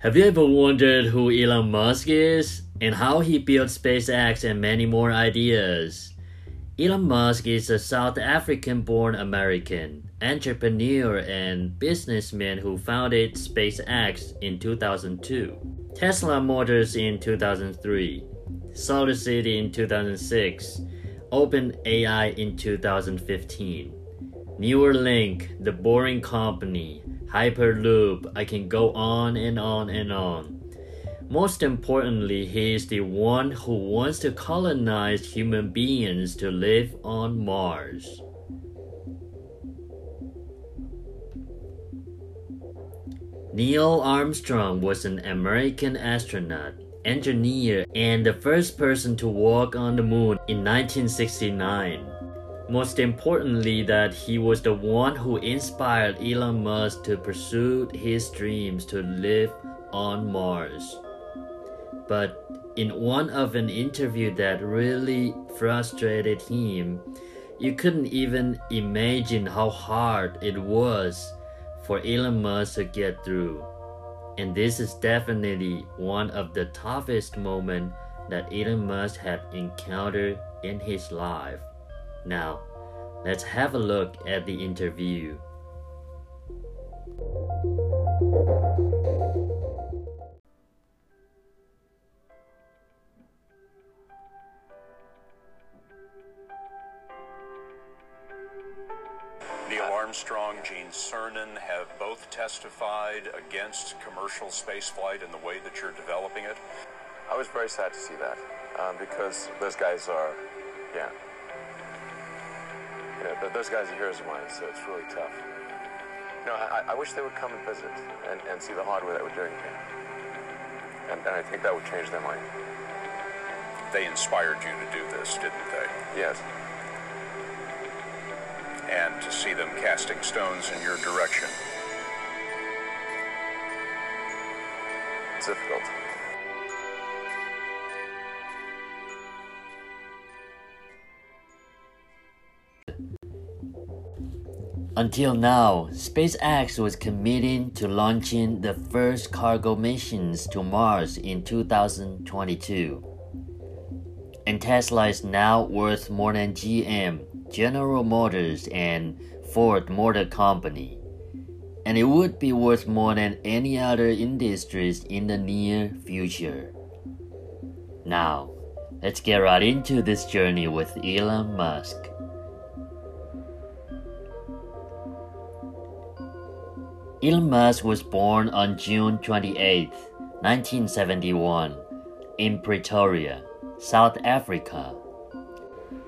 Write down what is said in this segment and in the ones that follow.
Have you ever wondered who Elon Musk is and how he built SpaceX and many more ideas? Elon Musk is a South African born American entrepreneur and businessman who founded SpaceX in 2002, Tesla Motors in 2003, SolarCity in 2006, OpenAI in 2015, Neuralink, The Boring Company, Hyperloop, I can go on and on and on. Most importantly, he is the one who wants to colonize human beings to live on Mars. Neil Armstrong was an American astronaut, engineer, and the first person to walk on the moon in 1969. Most importantly, that he was the one who inspired Elon Musk to pursue his dreams to live on Mars. But in one of an interview that really frustrated him, you couldn't even imagine how hard it was for Elon Musk to get through. And this is definitely one of the toughest moments that Elon Musk had encountered in his life. Now, let's have a look at the interview. Neil Armstrong, Gene Cernan have both testified against commercial spaceflight and the way that you're developing it. I was very sad to see that um, because those guys are, yeah. Th- those guys are heroes of mine, so it's really tough. Know, I, I wish they would come and visit and, and see the hardware that we're doing here. And, and I think that would change their mind. They inspired you to do this, didn't they? Yes. And to see them casting stones in your direction. It's difficult. Until now, SpaceX was committing to launching the first cargo missions to Mars in 2022. And Tesla is now worth more than GM, General Motors, and Ford Motor Company. And it would be worth more than any other industries in the near future. Now, let's get right into this journey with Elon Musk. Musk was born on June 28, 1971, in Pretoria, South Africa.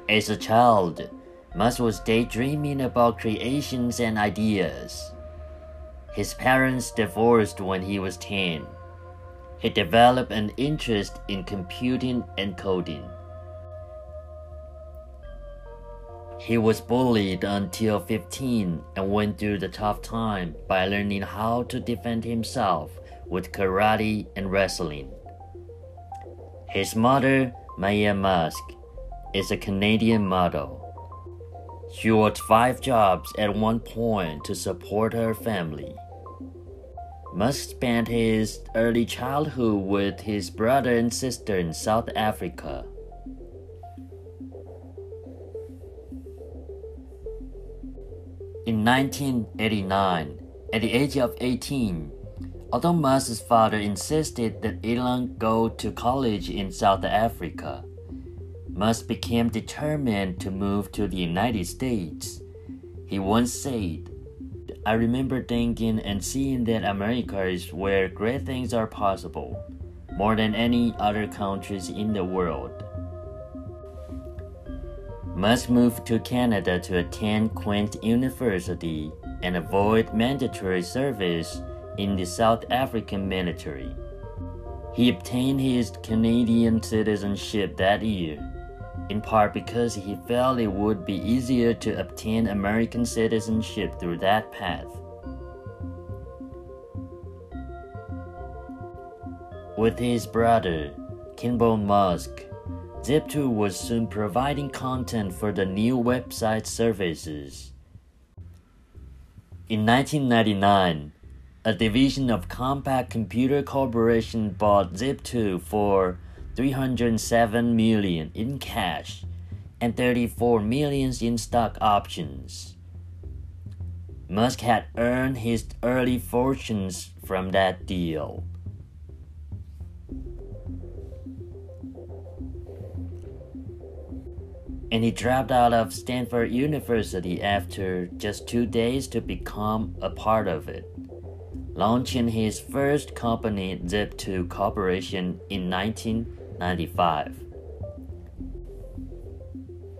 As a child, Musk was daydreaming about creations and ideas. His parents divorced when he was 10. He developed an interest in computing and coding. He was bullied until 15 and went through the tough time by learning how to defend himself with karate and wrestling. His mother, Maya Musk, is a Canadian model. She worked five jobs at one point to support her family. Musk spent his early childhood with his brother and sister in South Africa. In 1989, at the age of 18, although Musk's father insisted that Elon go to college in South Africa, Musk became determined to move to the United States. He once said, I remember thinking and seeing that America is where great things are possible, more than any other countries in the world. Musk move to Canada to attend Queen's University and avoid mandatory service in the South African military. He obtained his Canadian citizenship that year, in part because he felt it would be easier to obtain American citizenship through that path. With his brother, Kimball Musk, Zip2 was soon providing content for the new website services. In 1999, a division of Compaq Computer Corporation bought Zip2 for 307 million in cash and 34 millions in stock options. Musk had earned his early fortunes from that deal. And he dropped out of Stanford University after just two days to become a part of it, launching his first company, Zip2 Corporation, in 1995.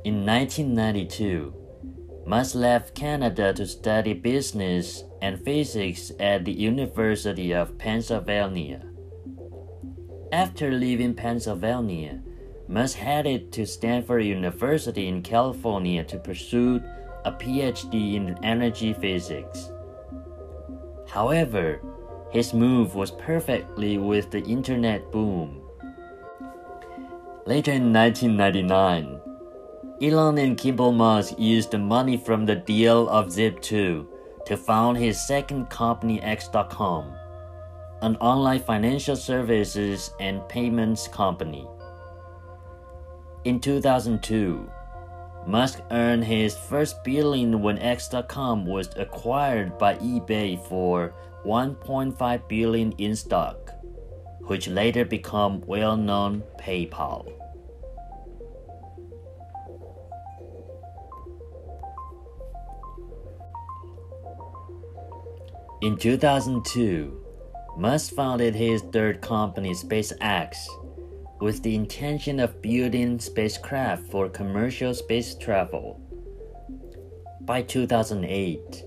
In 1992, Musk left Canada to study business and physics at the University of Pennsylvania. After leaving Pennsylvania, Musk headed to Stanford University in California to pursue a PhD in energy physics. However, his move was perfectly with the internet boom. Later in 1999, Elon and Kimball Musk used the money from the deal of Zip2 to found his second company X.com, an online financial services and payments company. In 2002, Musk earned his first billion when X.com was acquired by eBay for 1.5 billion in stock, which later became well-known PayPal. In 2002, Musk founded his third company, SpaceX, with the intention of building spacecraft for commercial space travel. By 2008,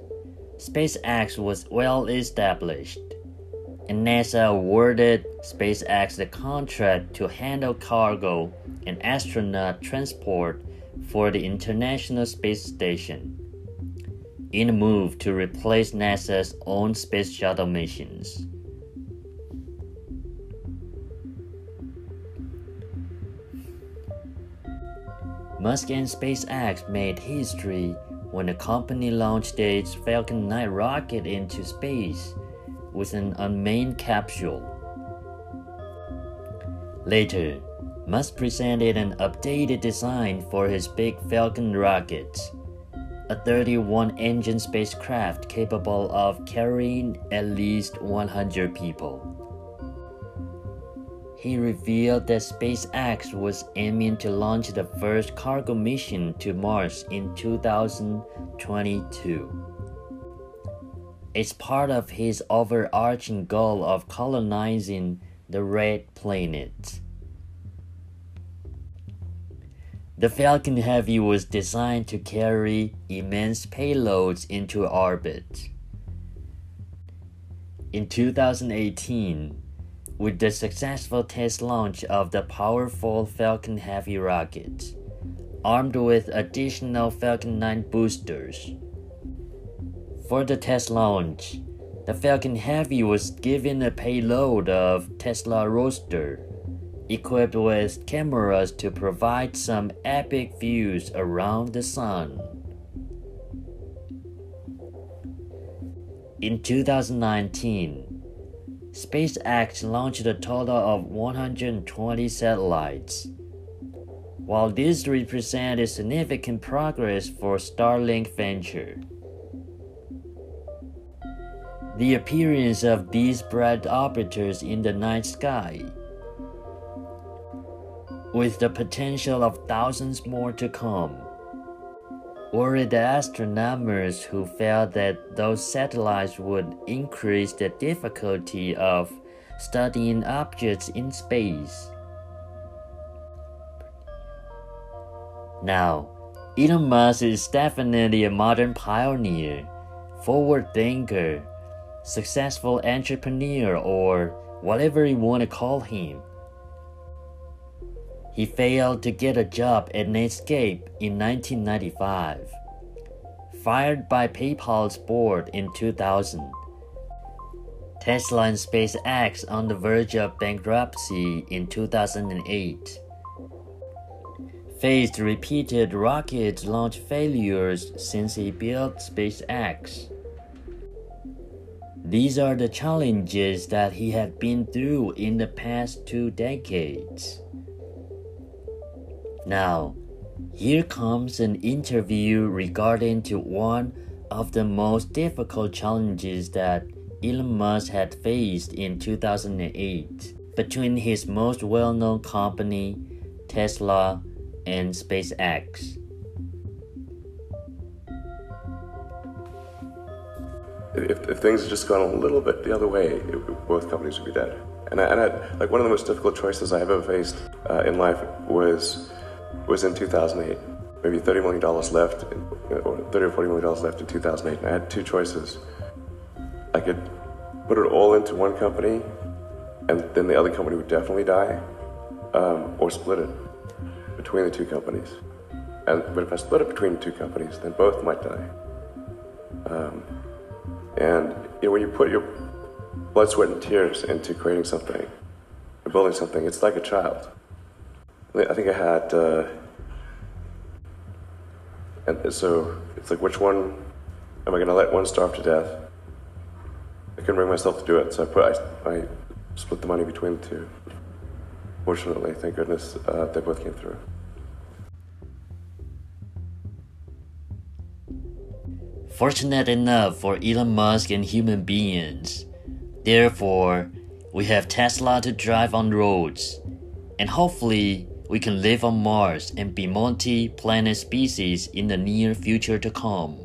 SpaceX was well established, and NASA awarded SpaceX the contract to handle cargo and astronaut transport for the International Space Station in a move to replace NASA's own space shuttle missions. Musk and SpaceX made history when the company launched its Falcon 9 rocket into space with an unmanned capsule. Later, Musk presented an updated design for his Big Falcon rocket a 31 engine spacecraft capable of carrying at least 100 people. He revealed that SpaceX was aiming to launch the first cargo mission to Mars in 2022. It's part of his overarching goal of colonizing the red planet. The Falcon Heavy was designed to carry immense payloads into orbit. In 2018, with the successful test launch of the powerful Falcon Heavy rocket, armed with additional Falcon 9 boosters. For the test launch, the Falcon Heavy was given a payload of Tesla Roadster equipped with cameras to provide some epic views around the sun. In 2019, SpaceX launched a total of 120 satellites. While this represented significant progress for Starlink venture, the appearance of these bright orbiters in the night sky with the potential of thousands more to come. Worried astronomers who felt that those satellites would increase the difficulty of studying objects in space. Now, Elon Musk is definitely a modern pioneer, forward thinker, successful entrepreneur, or whatever you want to call him. He failed to get a job at Netscape in 1995. Fired by PayPal's board in 2000. Tesla and SpaceX on the verge of bankruptcy in 2008. Faced repeated rocket launch failures since he built SpaceX. These are the challenges that he had been through in the past two decades. Now, here comes an interview regarding to one of the most difficult challenges that Elon Musk had faced in 2008 between his most well-known company, Tesla, and SpaceX. If, if things had just gone a little bit the other way, it, both companies would be dead. And I, and I, like one of the most difficult choices I have ever faced uh, in life was was in 2008. Maybe 30 million dollars left, or 30 or 40 million dollars left in 2008. And I had two choices. I could put it all into one company, and then the other company would definitely die, um, or split it between the two companies. And but if I split it between the two companies, then both might die. Um, and you know, when you put your blood, sweat, and tears into creating something, building something, it's like a child. I think I had, uh, and so it's like, which one am I going to let one starve to death? I couldn't bring myself to do it, so I put, I, I split the money between the two. Fortunately, thank goodness, uh, they both came through. Fortunate enough for Elon Musk and human beings. Therefore, we have Tesla to drive on roads. And hopefully, we can live on Mars and be multi planet species in the near future to come.